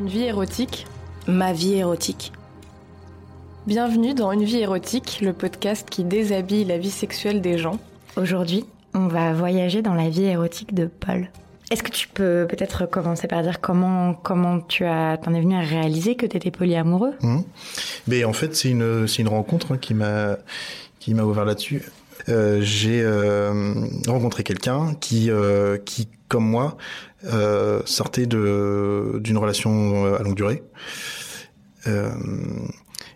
Une vie érotique Ma vie érotique. Bienvenue dans Une vie érotique, le podcast qui déshabille la vie sexuelle des gens. Aujourd'hui, on va voyager dans la vie érotique de Paul. Est-ce que tu peux peut-être commencer par dire comment comment tu as t'en es venu à réaliser que tu étais polyamoureux? Mmh. Mais en fait, c'est une c'est une rencontre hein, qui m'a qui m'a ouvert là-dessus. Euh, j'ai euh, rencontré quelqu'un qui euh, qui comme moi euh, sortait d'une relation à longue durée. Euh,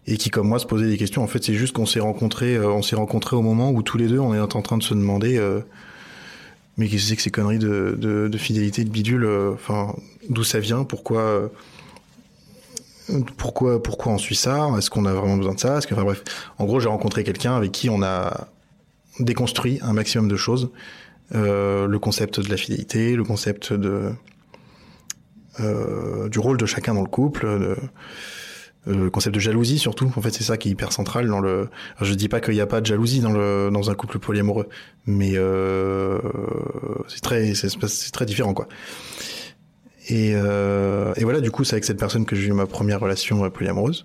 et qui comme moi se posait des questions. En fait, c'est juste qu'on s'est rencontrés, euh, on s'est rencontrés au moment où tous les deux on est en train de se demander, euh, mais qu'est-ce que c'est que ces conneries de, de, fidélité, de bidule, euh, enfin, d'où ça vient, pourquoi, euh, pourquoi, pourquoi on suit ça, est-ce qu'on a vraiment besoin de ça, enfin bref, en gros, j'ai rencontré quelqu'un avec qui on a déconstruit un maximum de choses, euh, le concept de la fidélité, le concept de euh, du rôle de chacun dans le couple. De, le concept de jalousie surtout en fait c'est ça qui est hyper central dans le je dis pas qu'il n'y a pas de jalousie dans le dans un couple polyamoureux mais euh, c'est très c'est très différent quoi et euh, et voilà du coup c'est avec cette personne que j'ai eu ma première relation euh, polyamoureuse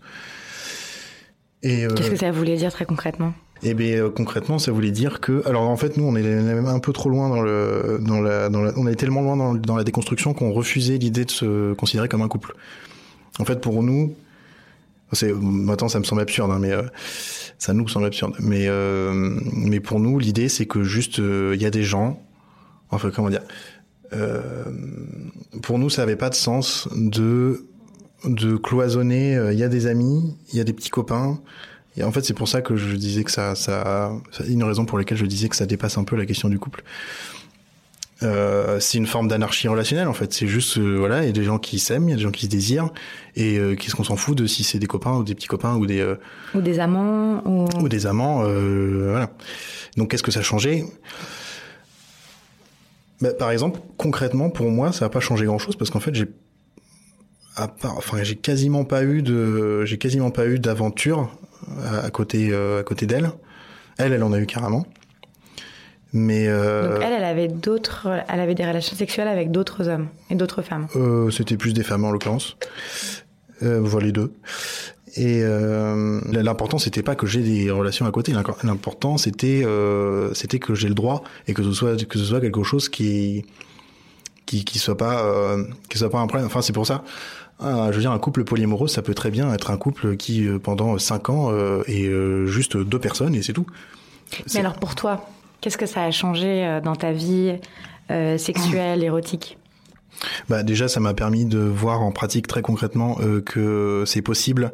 et euh, Qu'est-ce que ça voulait dire très concrètement? Et bien euh, concrètement, ça voulait dire que, alors en fait, nous, on est même un peu trop loin dans le, dans la, dans la, on est tellement loin dans, dans la déconstruction qu'on refusait l'idée de se considérer comme un couple. En fait, pour nous, c'est maintenant ça me semble absurde, hein, mais euh, ça nous semble absurde. Mais euh, mais pour nous, l'idée c'est que juste il y a des gens, enfin comment dire, euh, pour nous, ça avait pas de sens de de cloisonner. Il y a des amis, il y a des petits copains. Et en fait, c'est pour ça que je disais que ça, ça, c'est une raison pour laquelle je disais que ça dépasse un peu la question du couple. Euh, c'est une forme d'anarchie relationnelle en fait. C'est juste euh, voilà, il y a des gens qui s'aiment, il y a des gens qui se désirent, et euh, qu'est-ce qu'on s'en fout de si c'est des copains ou des petits copains ou des euh, Ou des amants ou... ou des amants, euh, voilà. Donc qu'est-ce que ça a changé? Bah, Par exemple, concrètement pour moi, ça n'a pas changé grand-chose parce qu'en fait j'ai à part, enfin j'ai quasiment pas eu de, j'ai quasiment pas eu d'aventure à, à côté euh, à côté d'elle. Elle, elle en a eu carrément. Mais euh, Donc elle, elle avait d'autres, elle avait des relations sexuelles avec d'autres hommes et d'autres femmes. Euh, c'était plus des femmes en l'occurrence. Euh, voilà les deux. Et euh, l'important c'était pas que j'ai des relations à côté. L'important c'était euh, c'était que j'ai le droit et que ce soit que ce soit quelque chose qui qui qui soit pas euh, qui soit pas un problème. Enfin c'est pour ça. Ah, je veux dire un couple polyamoureux ça peut très bien être un couple qui euh, pendant cinq ans euh, est juste deux personnes et c'est tout. Mais alors pour toi, qu'est-ce que ça a changé dans ta vie sexuelle, érotique? Bah déjà, ça m'a permis de voir en pratique très concrètement que c'est possible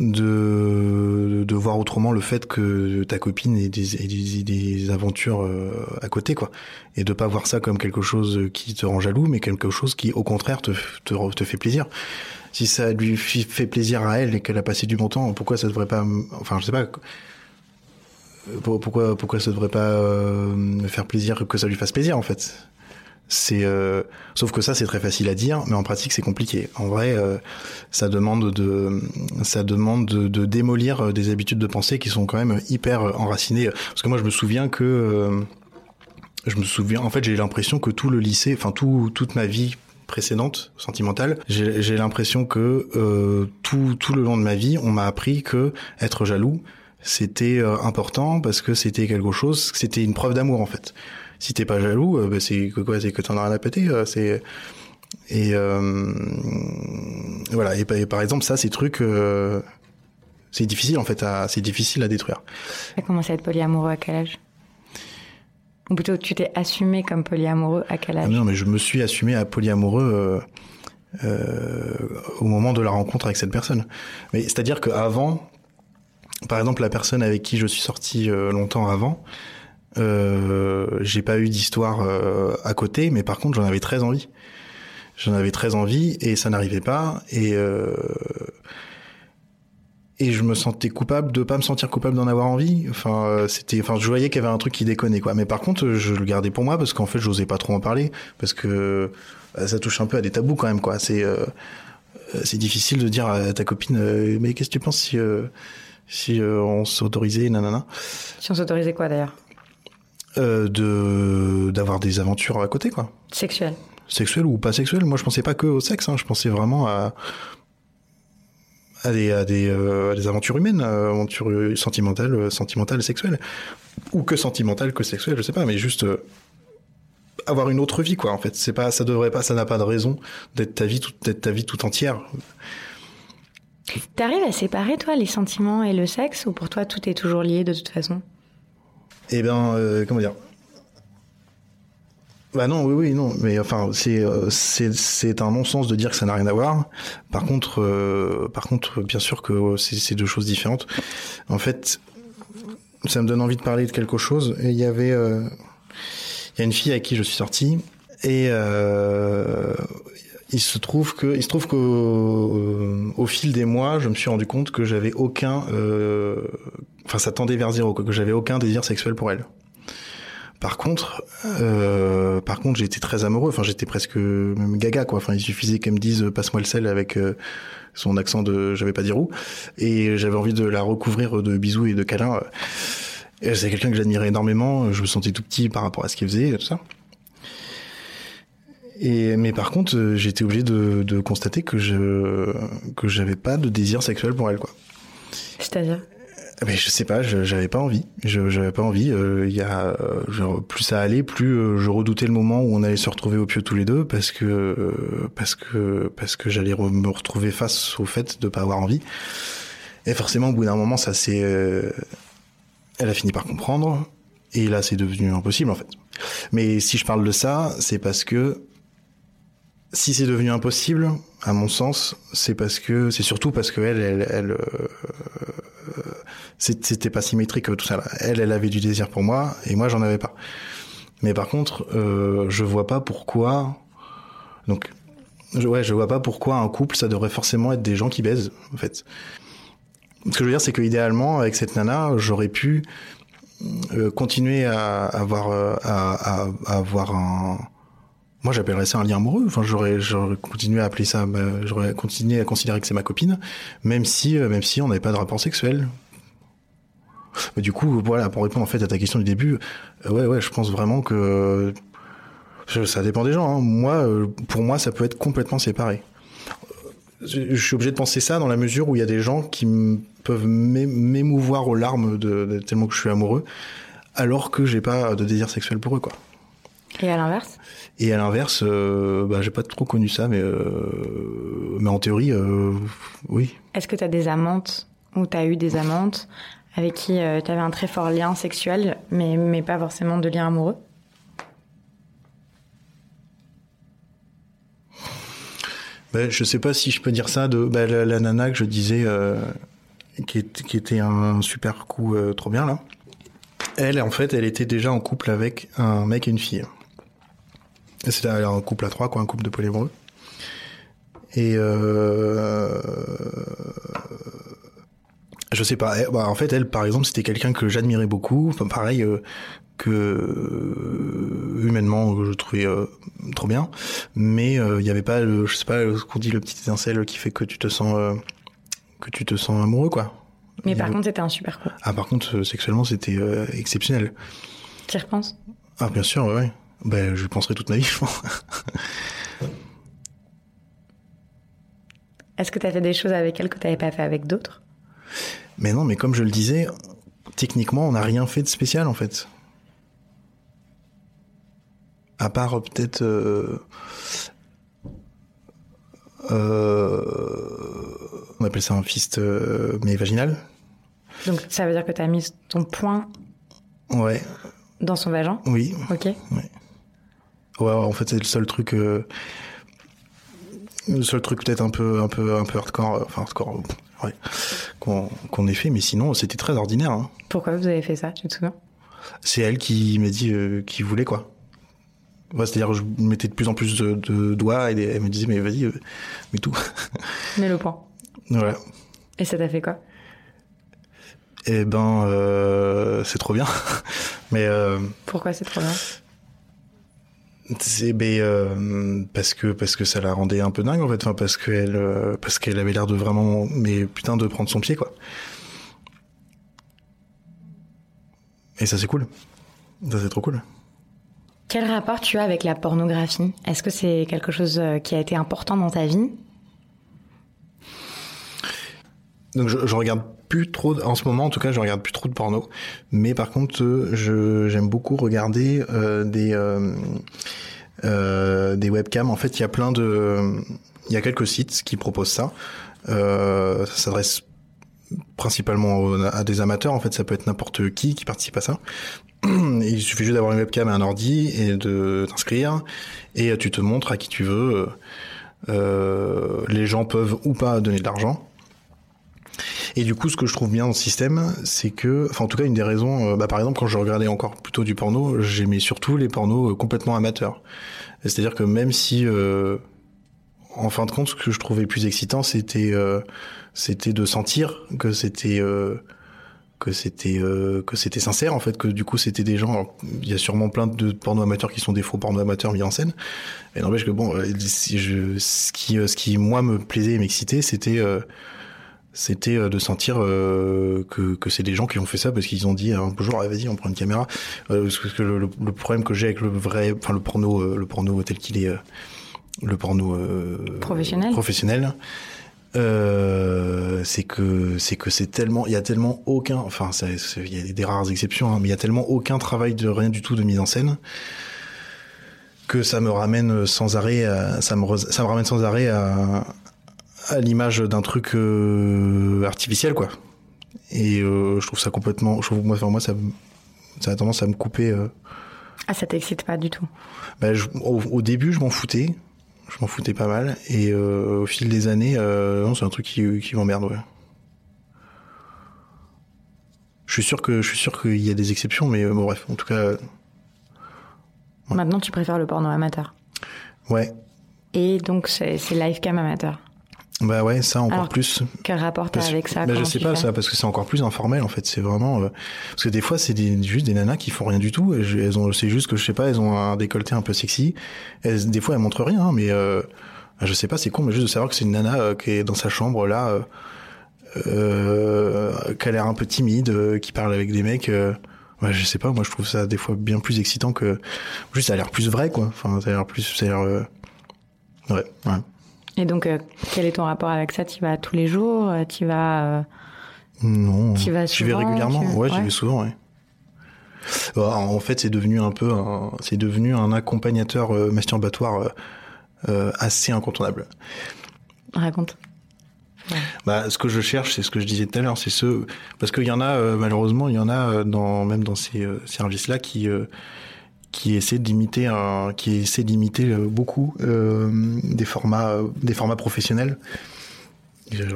de, de voir autrement le fait que ta copine ait des, des, des aventures euh, à côté, quoi, et de pas voir ça comme quelque chose qui te rend jaloux, mais quelque chose qui, au contraire, te, te, te fait plaisir. Si ça lui fait plaisir à elle et qu'elle a passé du bon temps, pourquoi ça devrait pas, enfin, je sais pas. pour- Pourquoi, pourquoi ça devrait pas euh, me faire plaisir que ça lui fasse plaisir en fait? C'est euh, sauf que ça c'est très facile à dire, mais en pratique c'est compliqué. En vrai, euh, ça demande de ça demande de, de démolir euh, des habitudes de pensée qui sont quand même hyper enracinées. Parce que moi je me souviens que euh, je me souviens en fait j'ai l'impression que tout le lycée, enfin tout toute ma vie précédente sentimentale, j'ai j'ai l'impression que euh, tout tout le long de ma vie on m'a appris que être jaloux c'était euh, important parce que c'était quelque chose, c'était une preuve d'amour en fait si t'es pas jaloux, euh, bah, c'est que quoi, c'est que t'en as rien à péter. euh, c'est et euh, voilà. Et, pa- et par exemple, ça, ces trucs, c'est difficile en fait. à- C'est difficile à détruire. Tu as commencé à être polyamoureux à quel âge? Ou plutôt, tu t'es assumé comme polyamoureux à quel Ah âge? non, mais je me suis assumé à polyamoureux euh, euh, au moment de la rencontre avec cette personne. Mais c'est-à-dire qu'avant, par exemple, la personne avec qui je suis sorti euh, longtemps avant. Euh, j'ai pas eu d'histoire euh, à côté, mais par contre j'en avais très envie. J'en avais très envie et ça n'arrivait pas et euh, et je me sentais coupable de pas me sentir coupable d'en avoir envie. Enfin c'était, enfin je voyais qu'il y avait un truc qui déconnait quoi. Mais par contre je le gardais pour moi parce qu'en fait j'osais pas trop en parler parce que ça touche un peu à des tabous quand même quoi. C'est difficile de dire à ta copine mais qu'est-ce que tu penses si si on s'autorisait nanana Si on s'autorisait quoi d'ailleurs? De d'avoir des aventures à côté quoi. Sexuel. sexuelle ou pas sexuelle. Moi, je pensais pas que au sexe. Hein. Je pensais vraiment à à des à des, euh, à des aventures humaines, à aventures sentimentales, sentimentales, sexuelles, ou que sentimentales que sexuelles, je sais pas, mais juste euh, avoir une autre vie, quoi. En fait, c'est pas, ça devrait pas, ça n'a pas de raison d'être ta vie, toute, d'être ta vie tout entière. T'arrives à séparer, toi, les sentiments et le sexe, ou pour toi, tout est toujours lié de toute façon? Eh ben, euh, comment dire? Bah non, oui, oui, non, mais enfin, c'est euh, c'est c'est un non-sens de dire que ça n'a rien à voir. Par contre, euh, par contre, bien sûr que c'est deux choses différentes. En fait, ça me donne envie de parler de quelque chose. Il y avait, euh, il y a une fille avec qui je suis sorti et euh, il se trouve que il se trouve qu'au euh, au fil des mois, je me suis rendu compte que j'avais aucun, euh, enfin, ça tendait vers zéro, quoi, que j'avais aucun désir sexuel pour elle. Par contre, euh, par contre, j'étais très amoureux. Enfin, j'étais presque même gaga, quoi. Enfin, il suffisait qu'elle me dise euh, passe-moi le sel avec euh, son accent de j'avais pas dire où, et j'avais envie de la recouvrir de bisous et de câlins. C'est quelqu'un que j'admirais énormément. Je me sentais tout petit par rapport à ce qu'il faisait, et tout ça. Et mais par contre, euh, j'étais obligé de, de constater que je que j'avais pas de désir sexuel pour elle, quoi. C'est-à-dire? Mais je sais pas, j'avais pas envie. J'avais pas envie. Euh, Il y a euh, genre, plus ça allait, plus euh, je redoutais le moment où on allait se retrouver au pieu tous les deux parce que euh, parce que parce que j'allais re- me retrouver face au fait de pas avoir envie. Et forcément, au bout d'un moment, ça s'est. euh, elle a fini par comprendre. Et là, c'est devenu impossible en fait. Mais si je parle de ça, c'est parce que si c'est devenu impossible, à mon sens, c'est parce que c'est surtout parce que elle, elle, elle, euh, c'était pas symétrique tout ça. Elle, elle avait du désir pour moi et moi j'en avais pas. Mais par contre, euh, je vois pas pourquoi. Donc, ouais, je vois pas pourquoi un couple ça devrait forcément être des gens qui baisent en fait. Ce que je veux dire, c'est que idéalement, avec cette nana, j'aurais pu euh, continuer à avoir euh, à, à- à avoir un moi j'appellerais ça un lien amoureux. Enfin j'aurais continué à appeler ça à considérer que c'est ma copine même si euh, même si on n'avait pas de rapport sexuel. Du coup voilà pour répondre en fait à ta question du début euh, ouais ouais je pense vraiment que ça dépend des gens hein. moi euh, pour moi ça peut être complètement séparé. Je suis obligé de penser ça dans la mesure où il y a des gens qui peuvent m'é- m'émouvoir aux larmes de, de- tellement que je suis amoureux alors que j'ai pas de désir sexuel pour eux quoi Et à l'inverse et à l'inverse, euh, bah, j'ai pas trop connu ça, mais, euh, mais en théorie, euh, oui. Est-ce que tu as des amantes ou tu as eu des amantes avec qui tu avais un très fort lien sexuel, mais, mais pas forcément de lien amoureux? Bah, je sais pas si je peux dire ça de bah, la, la nana que je disais, euh, qui, est- qui était un super coup euh, trop bien là. Elle, en fait, elle était déjà en couple avec un mec et une fille. C'était un couple à trois, quoi, un couple de polyamoureux. Et euh, je sais pas. elle- bah, en fait, elle, par exemple, c'était quelqu'un que j'admirais beaucoup. Enfin, pareil, euh, que euh, humainement, je trouvais euh, trop bien. Mais euh, il n'y avait pas, le, je sais pas, ce qu'on dit, le petit étincelle qui fait que tu te sens, euh, que tu te sens amoureux, quoi. Mais par contre, c'était un super coup. Ah, par contre, euh, sexuellement, c'était euh, exceptionnel. Tu y repenses Ah, bien sûr, ouais, ouais. Ben, je penserai toute ma vie, je pense. Est-ce que tu as fait des choses avec elle que tu n'avais pas fait avec d'autres? Mais non, mais comme je le disais, techniquement, on n'a rien fait de spécial, en fait. À part euh, peut-être... euh, euh, on appelle ça un fist, euh, mais vaginal. Donc ça veut dire que tu as mis ton poing Ouais, dans son vagin? Oui. Ok. Ouais, ouais, en fait, c'est le seul truc... euh, le seul truc peut-être un peu, un peu, un peu hardcore, euh, enfin hardcore, euh, ouais, qu'on qu'on ait fait, mais sinon, c'était très ordinaire. Hein. Pourquoi vous avez fait ça Tu te souviens? C'est elle qui m'a dit euh, qu'il voulait quoi. Ouais, C'est-à-dire je mettais de plus en plus de, de doigts et elle me disait mais vas-y, euh, mets tout. Mais le poing. voilà. Et ça t'a fait quoi? Et ben euh, c'est trop bien. mais euh, Pourquoi c'est trop bien? C'est ben, euh, parce que parce que ça la rendait un peu dingue en fait, enfin parce qu'elle euh, parce qu'elle avait l'air de vraiment mais putain de prendre son pied quoi. Et ça c'est cool. Ça c'est trop cool. Quel rapport tu as avec la pornographie? Est-ce que c'est quelque chose euh, qui a été important dans ta vie? Donc je, je regarde plus trop, en ce moment en tout cas, je regarde plus trop de porno. Mais par contre, je j'aime beaucoup regarder euh, des euh, euh, des webcams. En fait, il y a plein de, il y a quelques sites qui proposent ça. Euh, ça s'adresse principalement à des amateurs. En fait, ça peut être n'importe qui qui participe à ça. il suffit juste d'avoir une webcam et un ordi et de t'inscrire et tu te montres à qui tu veux. Euh, les gens peuvent ou pas donner de l'argent. Et du coup, ce que je trouve bien dans le système, c'est que, enfin, en tout cas, une des raisons, euh, bah, par exemple, quand je regardais encore plutôt du porno, j'aimais surtout les pornos euh, complètement amateurs. C'est-à-dire que même si, euh, en fin de compte, ce que je trouvais plus excitant, c'était, euh, c'était de sentir que c'était, euh, que c'était, que c'était sincère, en fait, que du coup, c'était des gens. il y a sûrement plein de pornos amateurs qui sont des faux pornos amateurs mis en scène. Mais n'empêche que bon, si je, ce qui, ce qui moi me plaisait et m'excitait, c'était c'était de sentir euh, que, que c'est des gens qui ont fait ça parce qu'ils ont dit un jour ah, vas-y on prend une caméra euh, parce que le, le, problème que j'ai avec le vrai enfin le porno euh, le porno tel qu'il est euh, le porno euh, Professionnel. professionnel euh, c'est que c'est que c'est tellement il y a tellement aucun enfin il y a des, rares exceptions hein, mais il y a tellement aucun travail de rien du tout de mise en scène que ça me ramène sans arrêt à, ça me ça me ramène sans arrêt à à l'image d'un truc euh, artificiel quoi et euh, je trouve ça complètement je trouve moi enfin, moi ça a tendance à me couper euh, Ah, ça t'excite pas du tout. je- au, au début, je m'en foutais. Je m'en foutais pas mal. Et au fil des années, non, c'est un truc qui, qui m'emmerde, ouais. Je suis sûr que je suis sûr qu'il y a des exceptions, mais bon, bref, en tout cas, Ouais. Maintenant, tu préfères le porno amateur. ouais, Et donc, c'est c'est livecam amateur. Bah ouais, ça encore Alors, plus. Quel rapport t'as avec ça bah, je sais pas ça, parce que c'est encore plus informel en fait. C'est vraiment euh, parce que des fois c'est des, juste des nanas qui font rien du tout. Et je- elles ont, c'est juste que je sais pas, elles ont un décolleté un peu sexy. Elles, des fois elles montrent rien, hein, mais euh, je sais pas, c'est con, mais juste de savoir que c'est une nana euh, qui est dans sa chambre là, euh, euh, qui a l'air un peu timide, euh, qui parle avec des mecs. Euh, ouais, je sais pas, moi je trouve ça des fois bien plus excitant que juste ça a l'air plus vrai quoi. Enfin, ça a l'air plus, ça a l'air euh, ouais, ouais. Et donc, euh, quel est ton rapport avec ça? Tu vas tous les jours euh, Tu vas euh, Non. Tu vas vais souvent, régulièrement. tu- Ouais, j'y ouais. vais souvent, ouais. Bah, en fait, c'est devenu un peu, un... c'est devenu un accompagnateur euh, masturbatoire assez incontournable. raconte. Bah, ce que je cherche, c'est ce que je disais tout à l'heure, c'est ce, parce qu'il y en a, malheureusement, il y en a dans même dans ces services-là qui qui essaient d'imiter un, qui essaient d'imiter euh, beaucoup euh, des formats, euh, des formats professionnels.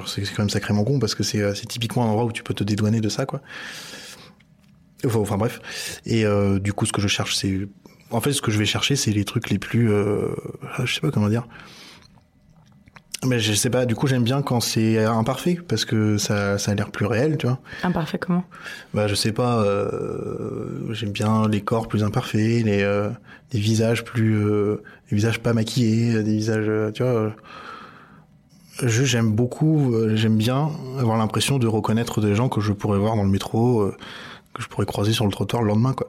C'est quand même sacrément con parce que c'est typiquement un endroit où tu peux te dédouaner de ça, quoi. Enfin, bref. Et du coup, ce que je cherche, c'est, en fait, ce que je vais chercher, c'est les trucs les plus, je sais pas comment dire. Mais je sais pas, du coup j'aime bien quand c'est imparfait parce que ça, ça a l'air plus réel, tu vois. Imparfait comment? Bah je sais pas, euh, j'aime bien les corps plus imparfaits, les, euh, les visages plus, euh, les visages pas maquillés, des visages, euh, tu vois. euh, je j'aime beaucoup, euh, j'aime bien avoir l'impression de reconnaître des gens que je pourrais voir dans le métro, euh, que je pourrais croiser sur le trottoir le lendemain, quoi.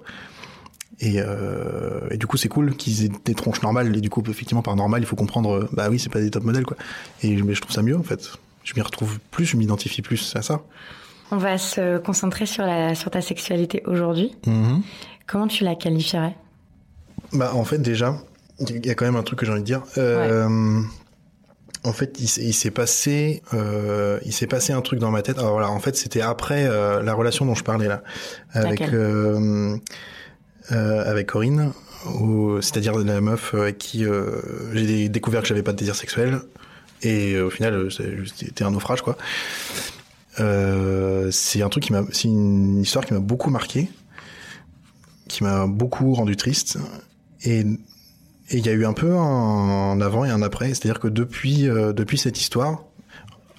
Et, euh, et du coup, c'est cool qu'ils aient des tronches normales. Et du coup, effectivement, par normal, il faut comprendre, euh, bah oui, c'est pas des top modèles, quoi. Et mais je trouve ça mieux, en fait. Je m'y retrouve plus, je m'identifie plus à ça. On va se concentrer sur, la, sur ta sexualité aujourd'hui. Comment tu la qualifierais? Bah, en fait, déjà, il y a quand même un truc que j'ai envie de dire. Euh, En fait, il, s'est- il s'est passé, euh, il s'est passé un truc dans ma tête. Alors voilà, en fait, c'était après euh, la relation dont je parlais là, avec euh, euh, avec Corinne, c'est-à-dire la meuf avec qui euh, j'ai découvert que j'avais pas de désir sexuel, et euh, au final, euh, c'était un naufrage quoi. Euh, c'est un truc qui m'a, une histoire qui m'a beaucoup marqué, qui m'a beaucoup rendu triste, et il y a eu un peu un avant et un après, c'est-à-dire que depuis euh, depuis cette histoire,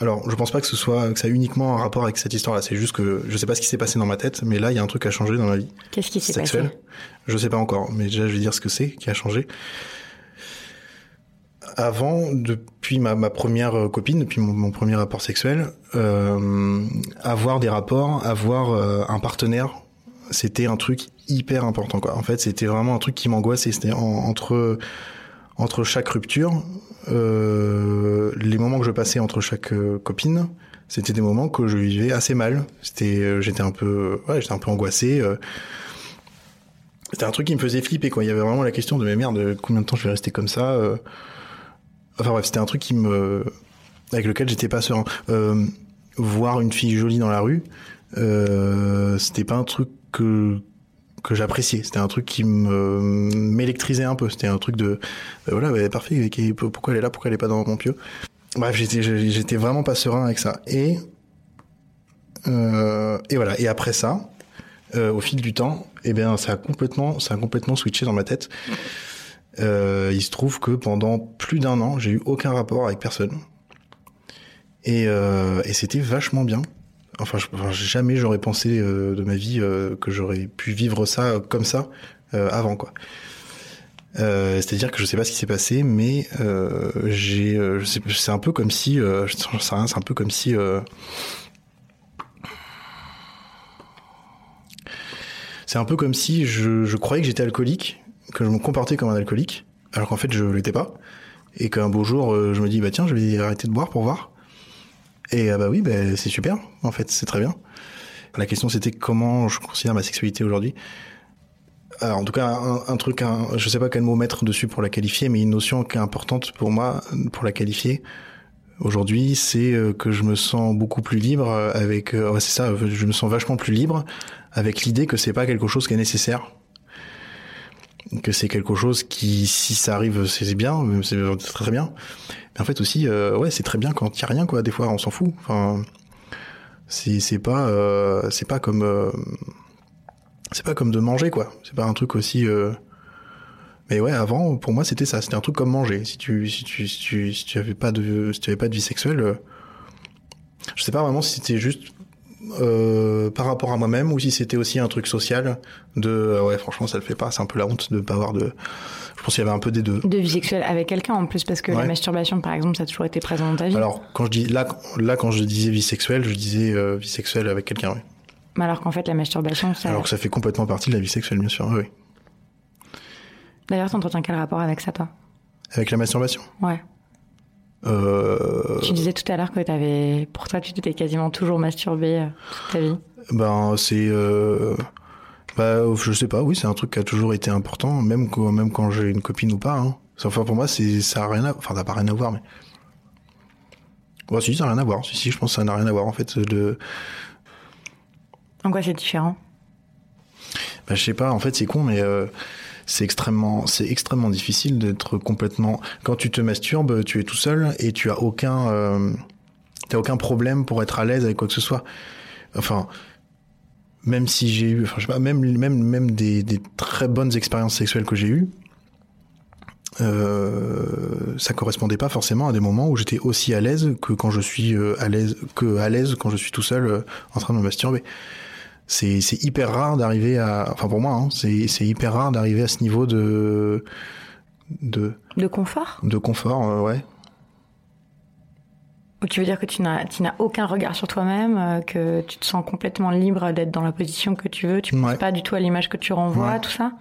alors je pense pas que ce soit que ça a uniquement un rapport avec cette histoire-là, c'est juste que je sais pas ce qui s'est passé dans ma tête, mais là il y a un truc qui a changé dans ma vie Qu'est-ce qui s'est passé? Je sais pas encore, mais déjà je vais dire ce que c'est qui a changé. Avant, depuis ma, ma première euh, copine, depuis mon, mon premier rapport sexuel, euh, avoir des rapports, avoir euh, un partenaire, c'était un truc hyper important quoi. En fait, c'était vraiment un truc qui m'angoissait. C'était entre entre chaque rupture, euh, les moments que je passais entre chaque euh, copine, c'était des moments que je vivais assez mal. C'était, euh, j'étais un peu, ouais, j'étais un peu angoissé. Euh. c'était un truc qui me faisait flipper quoi. Il y avait vraiment la question de mes merde, combien de temps je vais rester comme ça. Euh. Enfin bref, c'était un truc qui me, avec lequel j'étais pas serein. voir une fille jolie dans la rue, c'était pas un truc que que j'appréciais. C'était un truc qui me m'électrisait un peu. C'était un truc de ben voilà, ouais, parfait. Pourquoi elle est là Pourquoi elle est pas dans mon pieu? Bref, j'étais j'étais vraiment pas serein avec ça. Et euh, et voilà. Et après ça, euh, au fil du temps, eh bien, ça a complètement ça a complètement switché dans ma tête. Euh, il se trouve que pendant plus d'un an, j'ai eu aucun rapport avec personne. Et, euh, et c'était vachement bien. Enfin, jamais j'aurais pensé euh, de ma vie euh, que j'aurais pu vivre ça comme ça euh, avant, quoi. C'est-à-dire que je sais pas ce qui s'est passé, mais c'est un peu comme si, c'est un peu comme si. c'est un peu comme si je, croyais que j'étais alcoolique, que je me comportais comme un alcoolique, alors qu'en fait je l'étais pas, et qu'un beau jour je me dis bah tiens je vais arrêter de boire pour voir, et ah bah oui, bah, c'est super, en fait, c'est très bien. La question c'était comment je considère ma sexualité aujourd'hui. Alors, en tout cas, un, truc, un, je sais pas quel mot mettre dessus pour la qualifier, mais une notion qui est importante pour moi, pour la qualifier aujourd'hui, c'est euh, que je me sens beaucoup plus libre avec, euh, ouais, c'est ça, je me sens vachement plus libre avec l'idée que c'est pas quelque chose qui est nécessaire que c'est quelque chose qui, si ça arrive, c'est bien, c'est très bien. Mais en fait aussi, euh, ouais, c'est très bien quand il y a rien, quoi. Des fois, on s'en fout. Enfin, c'est c'est pas euh, c'est pas comme euh, c'est pas comme de manger, quoi. C'est pas un truc aussi. Mais ouais, avant, pour moi, c'était ça. C'était un truc comme manger. Si tu si tu si tu si tu avais pas de si tu avais pas de vie sexuelle, je sais pas vraiment si c'était juste euh, par rapport à moi-même ou si c'était aussi un truc social de euh, ouais franchement ça le fait pas c'est un peu la honte de pas avoir de je pense qu'il y avait un peu des deux. De vie sexuelle avec quelqu'un en plus parce que la masturbation par exemple ça a toujours été présent dans ta vie. Alors quand je dis là là quand je disais vie sexuelle je disais euh, vie sexuelle avec quelqu'un oui. Mais alors qu'en fait la masturbation ça alors que ça fait complètement partie de la vie sexuelle bien sûr oui. D'ailleurs t'entretiens quel rapport avec ça toi? Avec la masturbation? Ouais euh... Tu disais tout à l'heure que avais, pour toi, tu t'étais quasiment toujours masturbé euh, toute ta vie. Ben, c'est, euh... bah, je sais pas. Oui, c'est un truc qui a toujours été important, même quand, même quand j'ai une copine ou pas. Hein. Enfin, pour moi, ça a rien à, enfin, ça n'a pas rien à voir, mais. Ouais, si, ça n'a rien à voir. Si, si, je pense que ça n'a rien à voir, en fait, de. En quoi c'est différent? Bah, je sais pas. En fait, c'est con, mais. Euh c'est extrêmement, c'est extrêmement difficile d'être complètement. Quand tu te masturbes, tu es tout seul et tu as aucun, euh, t'as aucun problème pour être à l'aise avec quoi que ce soit. Enfin, même si j'ai eu, enfin, je sais pas, même, même, même des, très bonnes expériences sexuelles que j'ai eues, euh, ça correspondait pas forcément à des moments où j'étais aussi à l'aise que quand je suis euh, à l'aise que à l'aise quand je suis tout seul euh, en train de me masturber c'est hyper rare d'arriver à enfin pour moi hein, c'est hyper rare d'arriver à ce niveau de de de confort? de confort euh, ouais. Tu veux dire que tu n'as tu n'as aucun regard sur toi-même euh, que tu te sens complètement libre d'être dans la position que tu veux tu ne penses pas du tout à l'image que tu renvoies tout ça?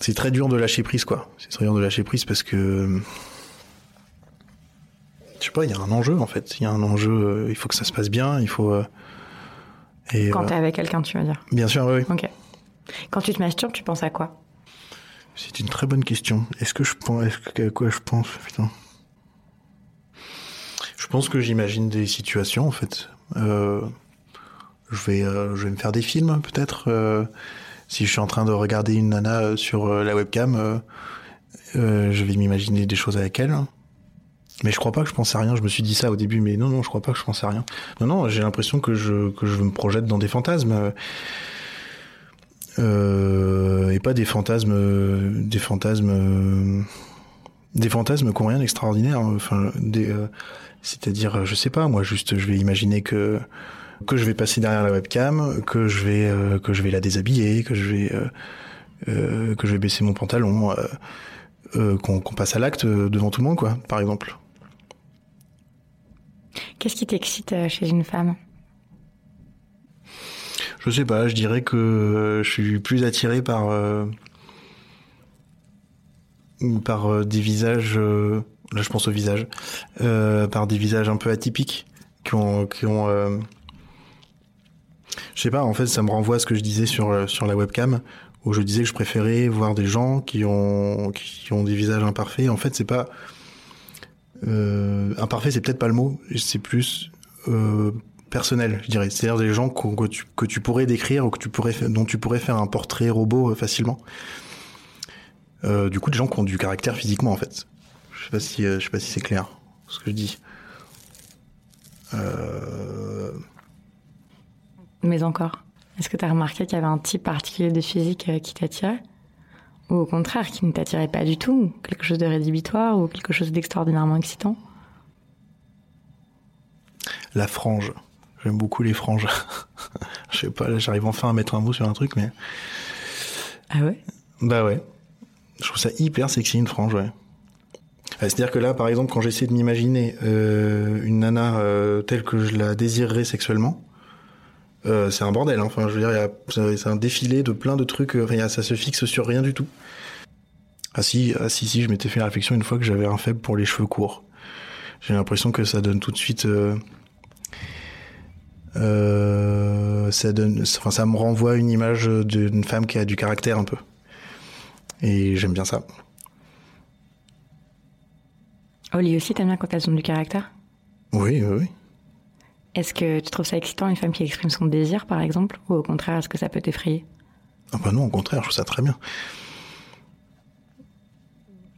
C'est très dur de lâcher prise quoi. C'est très dur de lâcher prise parce que je sais pas il y a un enjeu en fait. Il y a un enjeu euh, il faut que ça se passe bien il faut quand tu es avec quelqu'un, tu veux dire Bien sûr, oui. Ok. Quand tu te masturbes, tu penses à quoi? C'est une très bonne question. Est-ce que je pense, est-ce que, à quoi je pense, putain? Je pense que j'imagine des situations, en fait. Euh, je vais, euh, je vais me faire des films, peut-être. Euh, si je suis en train de regarder une nana sur la webcam, je vais m'imaginer des choses avec elle. Mais je crois pas que je pensais à rien. Je me suis dit ça au début, mais non, non, je crois pas que je pensais à rien. Non, non, j'ai l'impression que je que je me projette dans des fantasmes. Euh, et pas des fantasmes, des fantasmes, des fantasmes qui ont rien d'extraordinaire. Enfin, des, euh, c'est-à-dire, je sais pas, moi, juste, je vais imaginer que que je vais passer derrière la webcam, que je vais euh, que je vais la déshabiller, que je vais euh, que je vais baisser mon pantalon. qu'on passe à l'acte devant tout le monde, quoi, par exemple. Qu'est-ce qui t'excite euh, chez une femme? Je sais pas, je dirais que je suis plus attiré par par des visages. là, je pense au visage, par des visages un peu atypiques qui ont qui ont je sais pas, en fait, ça me renvoie à ce que je disais sur, euh, sur la webcam, où je disais que je préférais voir des gens qui ont, qui ont des visages imparfaits. En fait, c'est pas. Euh, imparfait, c'est peut-être pas le mot, c'est plus euh, personnel, je dirais. C'est-à-dire des gens que, tu, pourrais décrire ou que tu pourrais, dont tu pourrais faire un portrait robot euh, facilement. Du coup, des gens qui ont du caractère physiquement, en fait. Je sais pas si, sais pas si c'est clair ce que je dis. Mais encore, est-ce que tu as remarqué qu'il y avait un type particulier de physique qui t'attirait? Ou au contraire, qui ne t'attirait pas du tout Quelque chose de rédhibitoire ou quelque chose d'extraordinairement excitant La frange. J'aime beaucoup les franges. Je sais pas, j'arrive enfin à mettre un mot sur un truc, mais. Ah ouais? Bah ouais. Je trouve ça hyper sexy, une frange, ouais. C'est-à-dire que là, par exemple, quand j'essaie de m'imaginer euh, une nana euh, telle que je la désirerais sexuellement, euh, c'est un bordel. Hein. Enfin, je veux dire, c'est un défilé de plein de trucs. Euh, ça se fixe sur rien du tout. Ah si, ah si, si, je m'étais fait la réflexion une fois que j'avais un faible pour les cheveux courts. J'ai l'impression que ça donne tout de suite. Euh, euh, ça donne, enfin, ça me renvoie une image d'une femme qui a du caractère un peu. Et j'aime bien ça. Oli aussi, t'aimes bien quand elles ont du caractère? Oui, oui, oui. Est-ce que tu trouves ça excitant, une femme qui exprime son désir, par exemple Ou au contraire, est-ce que ça peut t'effrayer? Ah bah non, au contraire, je trouve ça très bien.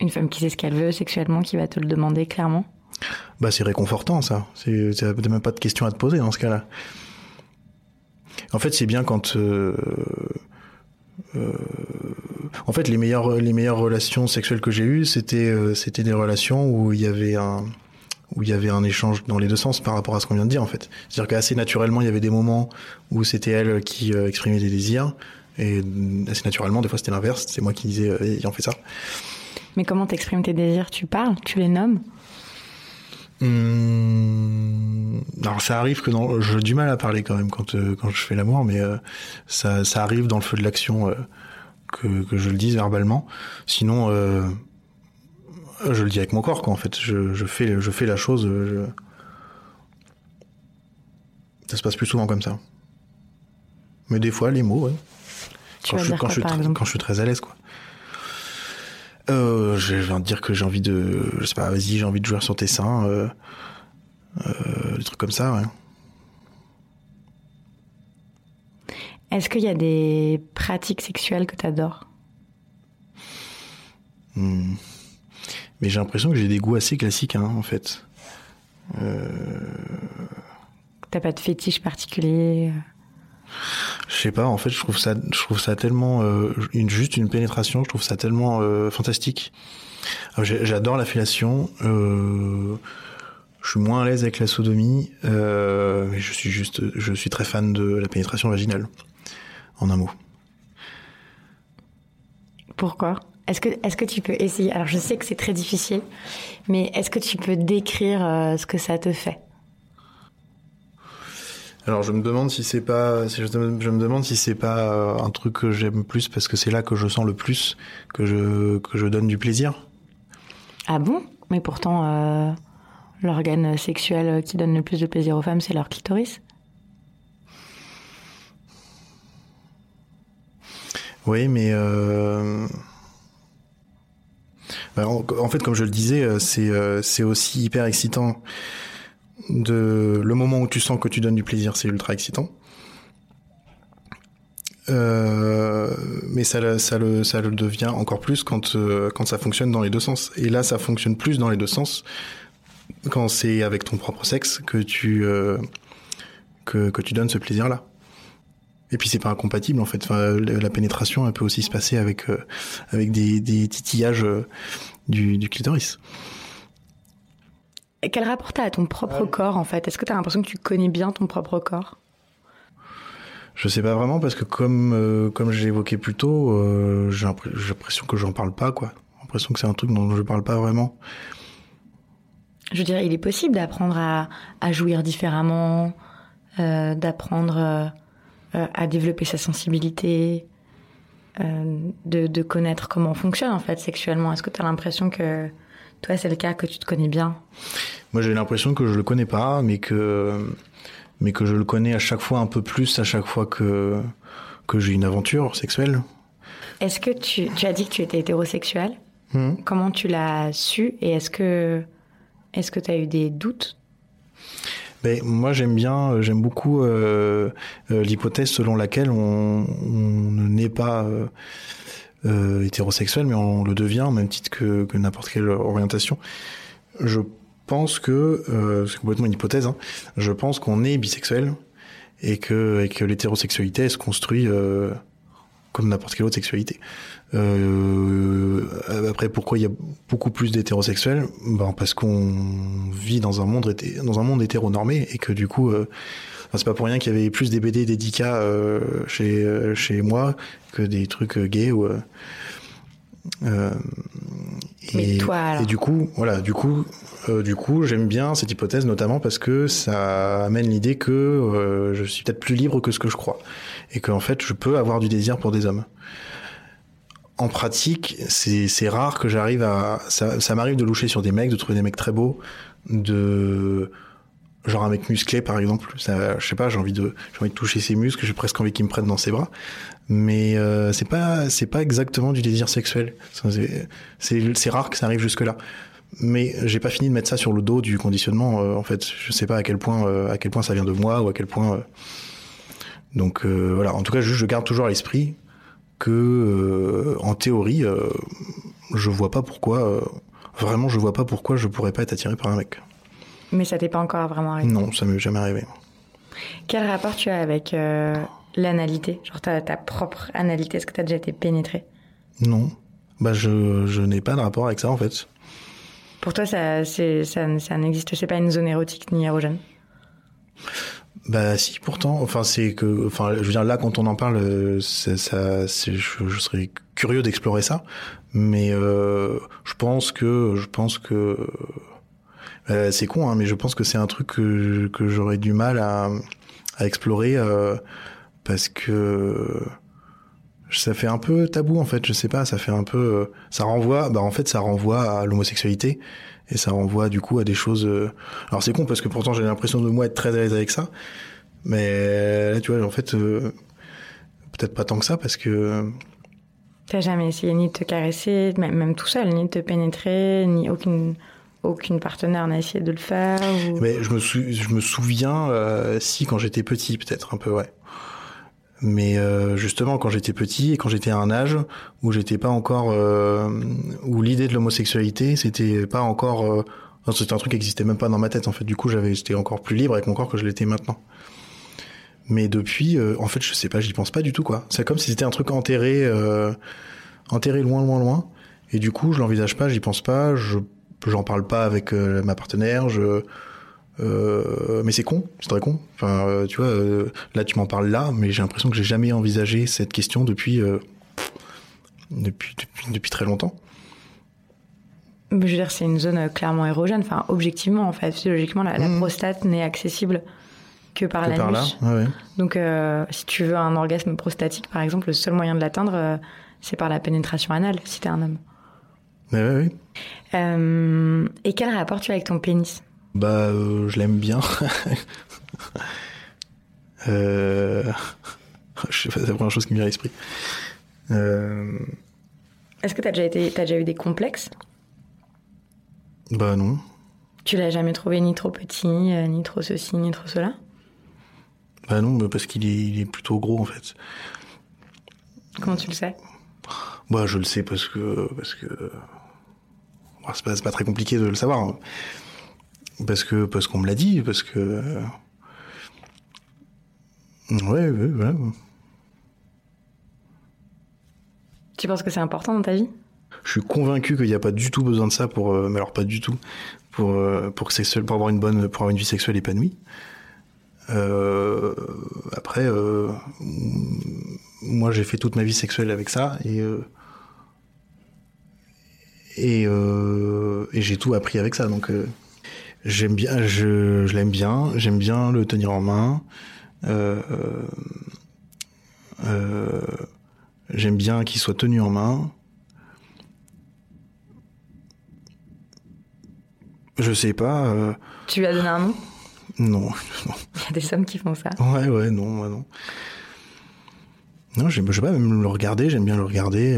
Une femme qui sait ce qu'elle veut sexuellement, qui va te le demander clairement? Bah c'est réconfortant, ça. C'est même pas de question à te poser dans ce cas-là. En fait, c'est bien quand... Euh, euh, en fait, les meilleures, les meilleures relations sexuelles que j'ai eues, c'était euh, c'était des relations où il y avait un où il y avait un échange dans les deux sens par rapport à ce qu'on vient de dire en fait. C'est-à-dire qu'assez naturellement, il y avait des moments où c'était elle qui euh, exprimait des désirs et assez naturellement, des fois c'était l'inverse, c'est moi qui disais euh, on fait ça. Mais comment t'exprimes tes désirs? Tu parles? Tu les nommes? Hum... alors ça arrive que dans, j'ai du mal à parler quand même quand euh, quand je fais l'amour, mais euh, ça, ça arrive dans le feu de l'action que, que je le dise verbalement. Sinon, je le dis avec mon corps, quoi, en fait. Je, je fais, je fais la chose. Je... Ça se passe plus souvent comme ça. Mais des fois, les mots, ouais. Quand, je, quand, je, quand je suis très à l'aise, quoi. Euh, je viens de dire que j'ai envie de, je sais pas, vas-y, j'ai envie de jouer sur tes seins, euh, euh, des trucs comme ça, ouais. Est-ce qu'il y a des pratiques sexuelles que tu adores hmm. Mais j'ai l'impression que j'ai des goûts assez classiques, hein, en fait. Euh... T'as pas de fétiche particulier euh? Je sais pas. En fait, je trouve ça, je trouve ça tellement euh, une juste une pénétration. Je trouve ça tellement euh, fantastique. J'adore la fellation. Euh, je suis moins à l'aise avec la sodomie, mais je suis juste, je suis très fan de la pénétration vaginale. En un mot. Pourquoi? Est-ce que, est-ce que tu peux essayer? Alors, je sais que c'est très difficile, mais est-ce que tu peux décrire euh, ce que ça te fait? Alors je me demande si c'est pas, je, me demande si c'est pas euh, un truc que j'aime plus parce que c'est là que je sens le plus que je que je donne du plaisir. Ah bon? Mais pourtant euh, l'organe sexuel qui donne le plus de plaisir aux femmes c'est leur clitoris? Oui, mais euh... Bah, en, fait, comme je le disais, euh, c'est euh, c'est aussi hyper excitant. De le moment où tu sens que tu donnes du plaisir, c'est ultra excitant. Euh, mais ça, ça, le, ça le devient encore plus quand, euh, quand ça fonctionne dans les deux sens. Et là, ça fonctionne plus dans les deux sens quand c'est avec ton propre sexe que tu, euh, que, que tu donnes ce plaisir-là. Et puis c'est pas incompatible en fait. Enfin, la pénétration, elle peut aussi se passer avec euh, avec des, des titillages euh, du, du clitoris. Et quel rapport t'as à ton propre corps en fait? Est-ce que t'as l'impression que tu connais bien ton propre corps? Je sais pas vraiment parce que comme euh, comme j'ai évoqué plus tôt, j'ai l'impression que j'en parle pas quoi. J'ai l'impression que c'est un truc dont je parle pas vraiment. Je dirais, il est possible d'apprendre à, à jouir différemment, d'apprendre euh, à développer sa sensibilité, euh, de, de, connaître comment on fonctionne en fait sexuellement Est-ce que tu as l'impression que toi c'est le cas, que tu te connais bien? Moi j'ai l'impression que je le connais pas, mais que, mais que je le connais à chaque fois un peu plus, à chaque fois que, que j'ai une aventure sexuelle. Est-ce que tu, tu as dit que tu étais hétérosexuel? Mmh. Comment tu l'as su et est-ce que est-ce que tu as eu des doutes? Ben, moi, j'aime bien, euh, j'aime beaucoup euh, euh, l'hypothèse selon laquelle on, on ne naît pas hétérosexuel, mais on le devient, au même titre que, n'importe quelle orientation. Je pense que, c'est complètement une hypothèse, hein, je pense qu'on est bisexuel et que, l'hétérosexualité se construit comme n'importe quelle autre sexualité. Euh, après, pourquoi il y a beaucoup plus d'hétérosexuels ben, Parce qu'on vit dans un monde dans un monde hétéronormé et que du coup, euh, c'est pas pour rien qu'il y avait plus des BD dédicats euh, chez euh, chez moi que des trucs euh, gays ou. Euh, et, toi, et du coup, voilà, du coup, euh, du coup, j'aime bien cette hypothèse notamment parce que ça amène l'idée que euh, je suis peut-être plus libre que ce que je crois et qu'en fait, je peux avoir du désir pour des hommes en pratique, c'est rare que j'arrive à. Ça, ça m'arrive de loucher sur des mecs, de trouver des mecs très beaux, de genre un mec musclé par exemple. Ça, je sais pas, j'ai envie de j'ai envie de toucher ses muscles, j'ai presque envie qu'il me prenne dans ses bras. Mais euh, c'est pas c'est pas exactement du désir sexuel. C'est rare que ça arrive jusque là. Mais j'ai pas fini de mettre ça sur le dos du conditionnement. Euh, en fait, je sais pas à quel point euh, à quel point ça vient de moi ou à quel point. Euh. Donc voilà. En tout cas, juste, je garde toujours à l'esprit que, euh, en théorie, euh, je vois pas pourquoi, euh, vraiment, je vois pas pourquoi je pourrais pas être attiré par un mec. Mais ça t'est pas encore vraiment arrivé? Non, ça m'est jamais arrivé. Quel rapport tu as avec l'analité? Genre ta, ta propre analité, est-ce que tu as déjà été pénétré? Non. Bah, je, je n'ai pas de rapport avec ça, en fait. Pour toi, ça, ça, ça n'existe, c'est pas une zone érotique ni érogène? Bah si, pourtant. Enfin, c'est que, enfin, je veux dire là, quand on en parle, ça, ça je, je, serais curieux d'explorer ça, mais euh, je pense que, je pense que, euh, c'est con, hein, mais je pense que c'est un truc que, que j'aurais du mal à, à explorer euh, parce que ça fait un peu tabou en fait. Je sais pas, ça fait un peu, ça renvoie, bah en fait, ça renvoie à l'homosexualité et ça renvoie du coup à des choses. Euh, alors c'est con parce que pourtant j'ai l'impression de moi être très à l'aise avec ça, mais là tu vois en fait euh, peut-être pas tant que ça parce que. T'as jamais essayé ni de te caresser, même tout seul, ni de te pénétrer, ni aucune aucune partenaire n'a essayé de le faire ou... Mais je me, je me souviens, euh, si, quand j'étais petit, peut-être un peu, ouais. Mais euh, justement, quand j'étais petit et quand j'étais à un âge où j'étais pas encore, euh, où l'idée de l'homosexualité, c'était pas encore, euh, c'était un truc qui existait même pas dans ma tête. En fait, du coup, j'avais, j'étais encore plus libre avec mon corps que je l'étais maintenant. Mais depuis, euh, en fait, je sais pas, j'y pense pas du tout quoi. C'est comme si c'était un truc enterré, euh, enterré loin, loin, loin. Et du coup, je l'envisage pas, j'y pense pas, je, j'en parle pas avec ma partenaire, je euh, mais c'est con, c'est très con. Enfin, euh, tu vois, euh, là tu m'en parles là, mais j'ai l'impression que j'ai jamais envisagé cette question depuis, depuis, depuis, depuis très longtemps. Je veux dire, c'est une zone clairement érogène. Enfin, objectivement, en fait, physiologiquement, la, la mmh. prostate n'est accessible que par que la nuit. Ah ouais. Donc, si tu veux un orgasme prostatique, par exemple, le seul moyen de l'atteindre, c'est par la pénétration anale, si t'es un homme. Ouais, ouais. et quel rapport tu as avec ton pénis? Bah, euh, je l'aime bien. euh... Je sais pas, c'est la première chose qui me vient à l'esprit. Euh... Est-ce que t'as déjà, été... as déjà eu des complexes? Bah non. Tu l'as jamais trouvé ni trop petit, ni trop ceci, ni trop cela? Bah non, bah parce qu'il est, il est plutôt gros en fait. Comment tu le sais? Bah je le sais parce que... Parce que... Bah, c'est pas, pas, très compliqué de le savoir. Hein. Parce que parce qu'on me l'a dit, parce que euh, ouais, ouais, ouais. Tu penses que c'est important dans ta vie? Je suis convaincu qu'il n'y a pas du tout besoin de ça pour, euh, mais alors pas du tout, pour euh, pour sexuel, pour avoir une bonne, pour avoir une vie sexuelle épanouie. Après, moi j'ai fait toute ma vie sexuelle avec ça et et, et j'ai tout appris avec ça donc. J'aime bien, je, je l'aime bien, j'aime bien le tenir en main. Euh, Euh, j'aime bien qu'il soit tenu en main. Je sais pas. euh, Tu lui as donné un nom? Non. Il y a des hommes qui font ça. Ouais, ouais, non, moi non. Non, je sais pas, même le regarder, j'aime bien le regarder.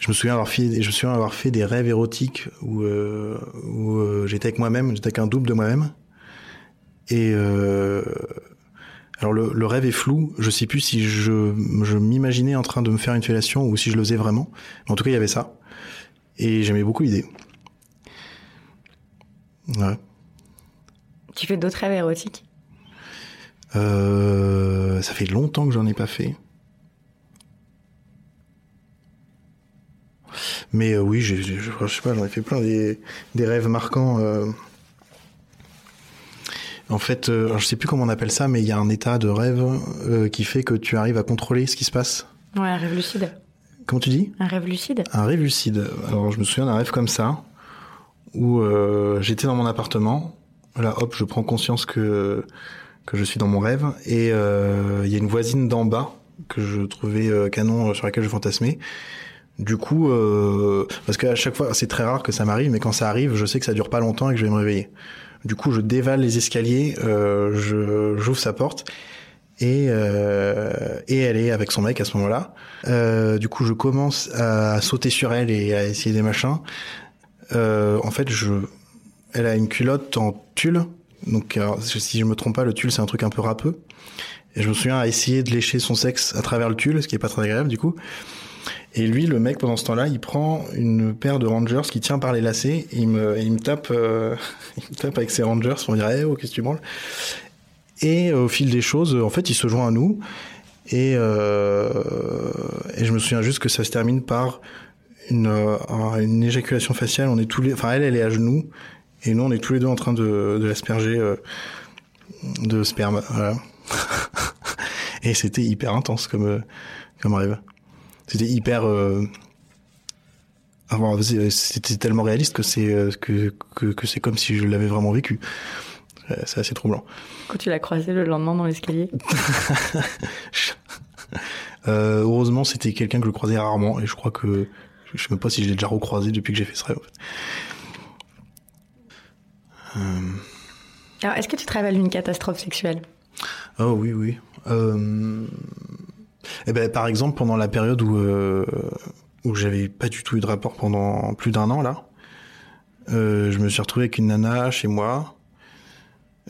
Je me souviens avoir fait, je me souviens avoir fait des rêves érotiques où, euh, où euh, j'étais avec moi-même, j'étais avec un double de moi-même. Et euh, alors le, le rêve est flou, je sais plus si je, je m'imaginais en train de me faire une fellation ou si je le faisais vraiment. Mais en tout cas, il y avait ça. Et j'aimais beaucoup l'idée. Ouais. Tu fais d'autres rêves érotiques? Euh, ça fait longtemps que j'en ai pas fait. Mais euh, oui, j'ai, j'ai- je, je sais pas, j'en ai fait plein des, des rêves marquants. euh. En fait, euh, je sais plus comment on appelle ça, mais il y a un état de rêve euh, qui fait que tu arrives à contrôler ce qui se passe. Ouais, un rêve lucide. Comment tu dis? Un rêve lucide Un rêve lucide. Alors, je me souviens d'un rêve comme ça, où j'étais dans mon appartement. Là, hop, je prends conscience que que je suis dans mon rêve, et euh, il y a une voisine d'en bas que je trouvais euh, canon sur laquelle je fantasmais. Du coup, euh, parce qu'à chaque fois, c'est très rare que ça m'arrive, mais quand ça arrive, je sais que ça dure pas longtemps et que je vais me réveiller. Du coup, je dévale les escaliers, euh, je j'ouvre sa porte et euh, et elle est avec son mec à ce moment-là. Euh, du coup, je commence à sauter sur elle et à essayer des machins. Euh, en fait, je, elle a une culotte en tulle. Donc, si je me trompe pas, le tulle c'est un truc un peu râpeux. Et je me souviens à essayer de lécher son sexe à travers le tulle, ce qui est pas très agréable du coup. Et lui, le mec, pendant ce temps-là, il prend une paire de Rangers qui tient par les lacets et il me, il me tape, euh, il me tape avec ses Rangers pour dire, eh, oh, qu'est-ce que tu branles Et euh, au fil des choses, en fait, il se joint à nous. Et, euh, et je me souviens juste que ça se termine par une, euh, une éjaculation faciale. On est tous les, enfin, elle, elle est à genoux. Et nous, on est tous les deux en train de, de l'asperger euh, de sperme. Voilà. et c'était hyper intense comme, euh, comme rêve. C'était hyper. Euh... enfin, c'est- c'était tellement réaliste que c'est euh, que, que, que c'est comme si je l'avais vraiment vécu. Euh, C'est assez troublant. Quand tu l'as croisé le lendemain dans l'escalier Euh, heureusement, c'était quelqu'un que je croisais rarement et je crois que je sais même pas si je l'ai déjà recroisé depuis que j'ai fait ce rêve. En fait. Alors, est-ce que tu te rappelles d'une catastrophe sexuelle? Oh oui, oui. Euh... Eh ben, par exemple, pendant la période où euh, où j'avais pas du tout eu de rapport pendant plus d'un an là, euh, je me suis retrouvé avec une nana chez moi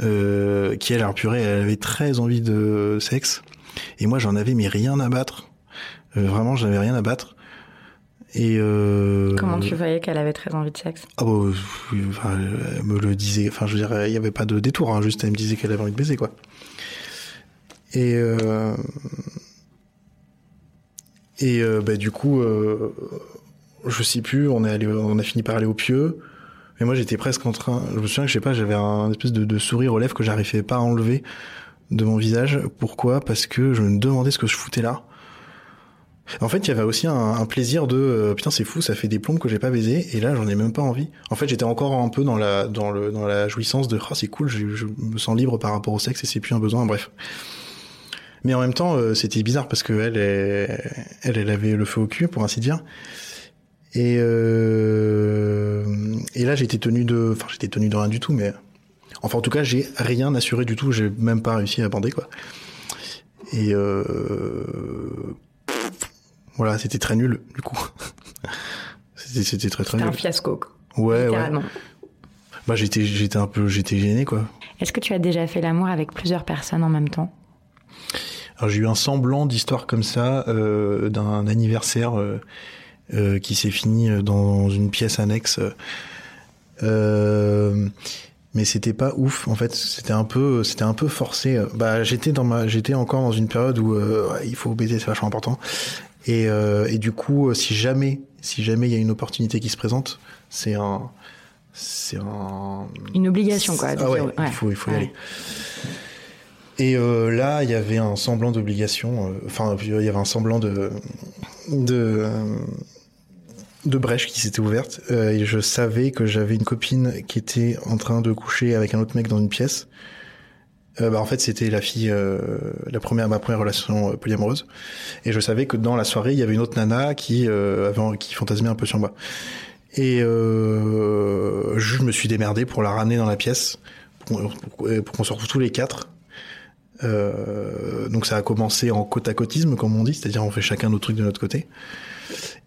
euh, qui elle, alors, purée, elle avait très envie de sexe et moi j'en avais mais rien à battre. Euh, vraiment, j'avais rien à battre. Et euh, Comment tu voyais qu'elle avait très envie de sexe? Ah bah, enfin, elle me le disait. Enfin, je veux dire, il n'y avait pas de détour. Hein, juste, elle me disait qu'elle avait envie de baiser, quoi. Et euh, et euh, bah, du coup, euh, je sais plus. On est allé, on a fini par aller au pieu. Mais moi, j'étais presque en train. Je me souviens que je sais pas, j'avais un espèce de, de sourire aux lèvres que j'arrivais pas à enlever de mon visage. Pourquoi? Parce que je me demandais ce que je foutais là. En fait, il y avait aussi un, un plaisir de euh, putain, c'est fou, ça fait des plombes que j'ai pas baisé, et là, j'en ai même pas envie. En fait, j'étais encore un peu dans la dans le dans la jouissance de oh, c'est cool, je, je me sens libre par rapport au sexe et c'est plus un besoin. Bref. Mais en même temps, euh, c'était bizarre parce que elle, elle, avait le feu au cul, pour ainsi dire. Et euh, et là, j'étais tenu de, enfin, j'étais tenu de rien du tout, mais enfin, en tout cas, j'ai rien assuré du tout. J'ai même pas réussi à bander quoi. Et euh, voilà, c'était très nul, du coup. c'était, c'était très très C'était nul. un fiasco, quoi, Ouais, ouais. littéralement. Bah, j'étais, j'étais un peu, j'étais gêné, quoi. Est-ce que tu as déjà fait l'amour avec plusieurs personnes en même temps? J'ai eu un semblant d'histoire comme ça, euh, d'un anniversaire, euh, euh, qui s'est fini dans une pièce annexe. Mais c'était pas ouf, en fait. C'était un peu, c'était un peu forcé. Bah, j'étais dans ma, j'étais encore dans une période où, ouais, il faut baiser, c'est vachement important. Et, et du coup, si jamais, si jamais il y a une opportunité qui se présente, c'est un, c'est un, Une obligation, quoi. Ah ouais, il faut, il faut y aller. Et euh, là, il y avait un semblant d'obligation. euh, Enfin, il y avait un semblant de de de brèche qui s'était ouverte. euh, et je savais que j'avais une copine qui était en train de coucher avec un autre mec dans une pièce. euh, bah, en fait, c'était la fille, euh, la première, ma première relation euh, polyamoureuse. Et je savais que dans la soirée, il y avait une autre nana qui, euh, avait, qui fantasmait un peu sur moi. Et je me suis démerdé pour la ramener dans la pièce, pour, pour- pour qu'on se retrouve tous les quatre. Euh, donc ça a commencé en côte à côtisme, comme on dit, c'est-à-dire on fait chacun notre truc de notre côté.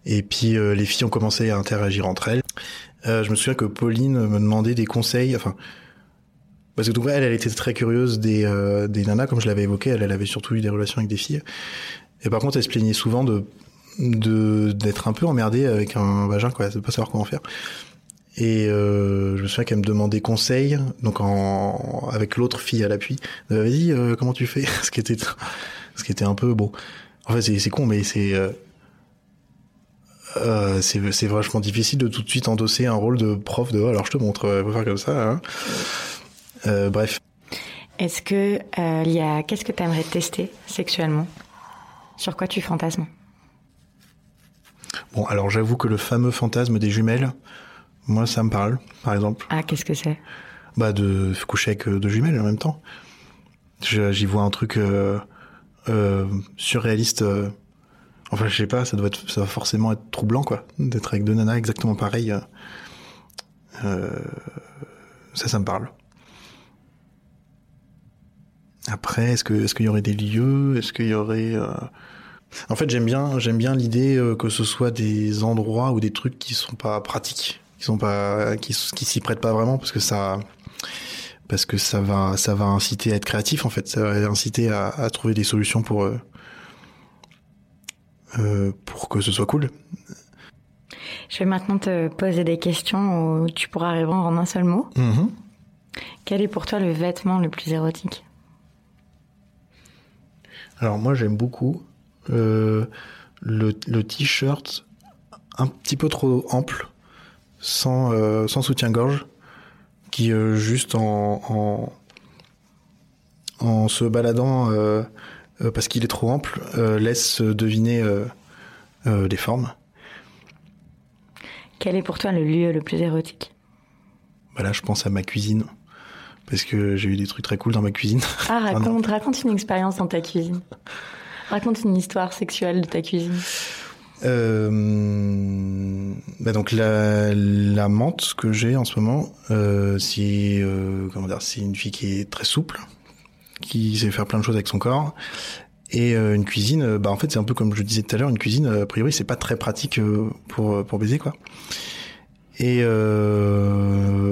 Et puis euh, les filles ont commencé à interagir entre elles. Euh, je me souviens que Pauline me demandait des conseils, enfin parce que donc elle, elle était très curieuse des, euh, des nanas, comme je l'avais évoqué, elle, elle avait surtout eu des relations avec des filles. Et par contre, elle se plaignait souvent de de d'être un peu emmerdée avec un vagin, quoi, de pas savoir comment faire. Et euh, je me souviens qu'elle me demandait conseil, donc en avec l'autre fille à l'appui. Euh, Vas-y, euh, comment tu fais? Ce qui était ce qui était un peu bon. En fait, c'est c'est con, mais c'est euh, euh, c'est c'est vachement difficile de tout de suite endosser un rôle de prof de. oh, Alors je te montre, euh, faut faire comme ça. Hein. Euh, bref. Est-ce que euh, il y a qu'est-ce que tu aimerais tester sexuellement? Sur quoi tu fantasmes? Bon, alors j'avoue que le fameux fantasme des jumelles, moi ça me parle, par exemple. Ah, qu'est-ce que c'est? Bah de coucher avec euh, deux jumelles en même temps. J'y vois un truc euh, euh, surréaliste. euh, enfin, je sais pas, ça doit être, ça va forcément être troublant quoi, d'être avec deux nanas exactement pareilles. ça, ça me parle. Après, est-ce que est-ce qu'il y aurait des lieux? Est-ce qu'il y aurait En fait, j'aime bien j'aime bien l'idée que ce soit des endroits ou des trucs qui sont pas pratiques, qui sont pas qui qui s'y prêtent pas vraiment parce que ça parce que ça va ça va inciter à être créatif en fait, ça va inciter à, à trouver des solutions pour euh, euh, pour que ce soit cool. Je vais maintenant te poser des questions où tu pourras répondre en un seul mot. Mhm. Quel est pour toi le vêtement le plus érotique? Alors moi j'aime beaucoup euh, le, le t-shirt un petit peu trop ample, sans, euh, sans soutien-gorge, qui euh, juste en, en, en se baladant euh, parce qu'il est trop ample laisse deviner les formes. Quel est pour toi le lieu le plus érotique? Bah là je pense à ma cuisine parce que j'ai eu des trucs très cool dans ma cuisine. Ah, raconte, raconte une expérience dans ta cuisine. Raconte une histoire sexuelle de ta cuisine. Euh, bah donc la, la menthe que j'ai en ce moment, euh, c'est euh, comment dire, c'est une fille qui est très souple, qui sait faire plein de choses avec son corps. Et une cuisine, bah en fait c'est un peu comme je disais tout à l'heure, une cuisine a priori c'est pas très pratique pour pour baiser quoi. Et euh,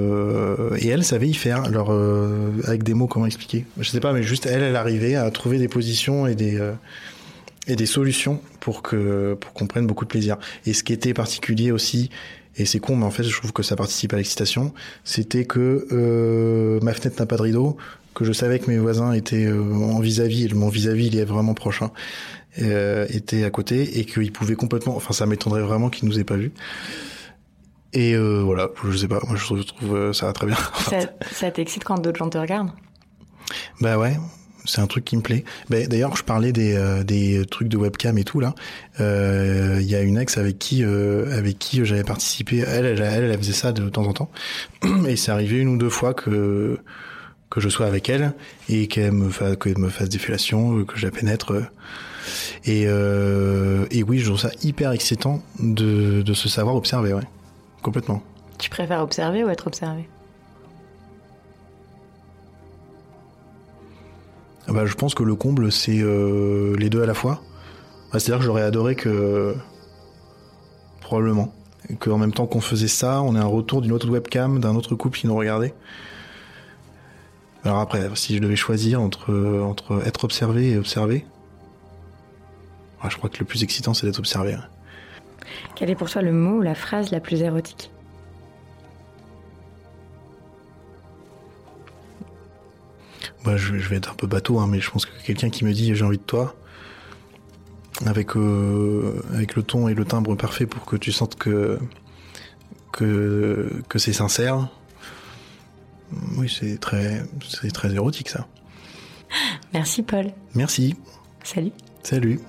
et elle savait y faire. Alors euh, avec des mots comment expliquer? Je sais pas, mais juste elle, elle arrivait à trouver des positions et des euh, et des solutions pour que pour qu'on prenne beaucoup de plaisir. Et ce qui était particulier aussi, et c'est con, mais en fait je trouve que ça participe à l'excitation, c'était que euh, ma fenêtre n'a pas de rideau, que je savais que mes voisins étaient euh, en vis-à-vis, et mon vis-à-vis il est vraiment proche, hein, euh, était à côté, et qu'ils pouvaient complètement, enfin ça m'étonnerait vraiment qu'ils nous aient pas vus. Et euh, voilà, je sais pas, moi je trouve, je trouve euh, ça très bien. Ça, ça t'excite quand d'autres gens te regardent? Bah ouais, c'est un truc qui me plaît. Bah, D'ailleurs, je parlais des, euh, des trucs de webcam et tout là. Euh, Il y a une ex avec qui euh, avec qui j'avais participé. Elle, elle, elle, elle faisait ça de temps en temps. Et c'est arrivé une ou deux fois que que je sois avec elle et qu'elle me fasse qu'elle me fasse des fellations, euh, que je la pénètre. euh. Et et oui, je trouve ça hyper excitant de de se savoir observer, ouais, complètement. Tu préfères observer ou être observé? Bah, je pense que le comble, c'est euh, les deux à la fois. Bah, C'est-à-dire que j'aurais adoré que. Probablement. Qu'en même temps qu'on faisait ça, on ait un retour d'une autre webcam, d'un autre couple qui nous regardait. Alors après, si je devais choisir entre, entre être observé et observé, ah, je crois que le plus excitant, c'est d'être observé. hein. Quel est pour toi le mot ou la phrase la plus érotique? Bah, je, je vais être un peu bateau, hein, mais je pense que quelqu'un qui me dit j'ai envie de toi, avec, euh, avec le ton et le timbre parfait pour que tu sentes que, que, que c'est sincère, oui, c'est très, c'est très érotique ça. Merci Paul. Merci, Salut. salut.